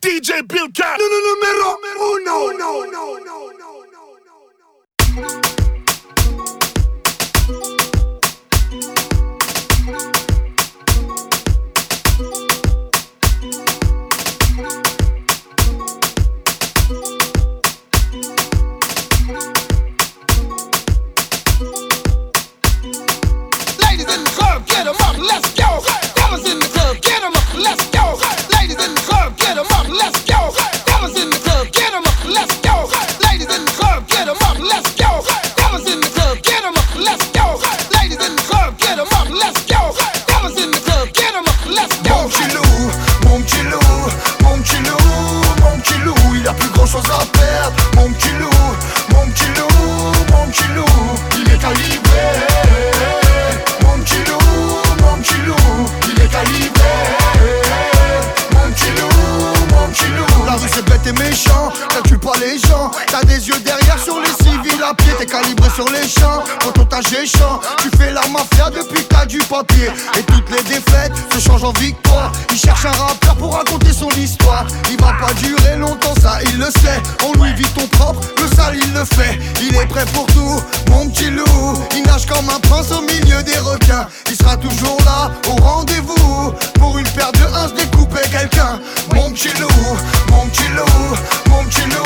DJ Bill Cat. Número uno. No, no, no, Ladies in the club, get 'em up, let's go. Fellas in the club, get 'em up, let's go. Mon petit loup, mon petit loup, mon petit loup, il est calibré. Mon petit loup, mon petit loup, il est calibré. Mon petit loup, mon petit loup. La rue c'est bête et méchant, calcule pas les gens. T'as des yeux derrière sur les civils à pied, t'es calibré sur les champs. Quand on t'a géchant, tu fais la mafia depuis que t'as du papier. Et toutes les défaites se changent en victoire. Il cherche un rappeur pour raconter son histoire. Il va pas durer longtemps, pour tout, mon petit loup. Il nage comme un prince au milieu des requins. Il sera toujours là, au rendez-vous. Pour une paire de uns, découper quelqu'un. Mon petit loup, mon petit loup, mon petit loup,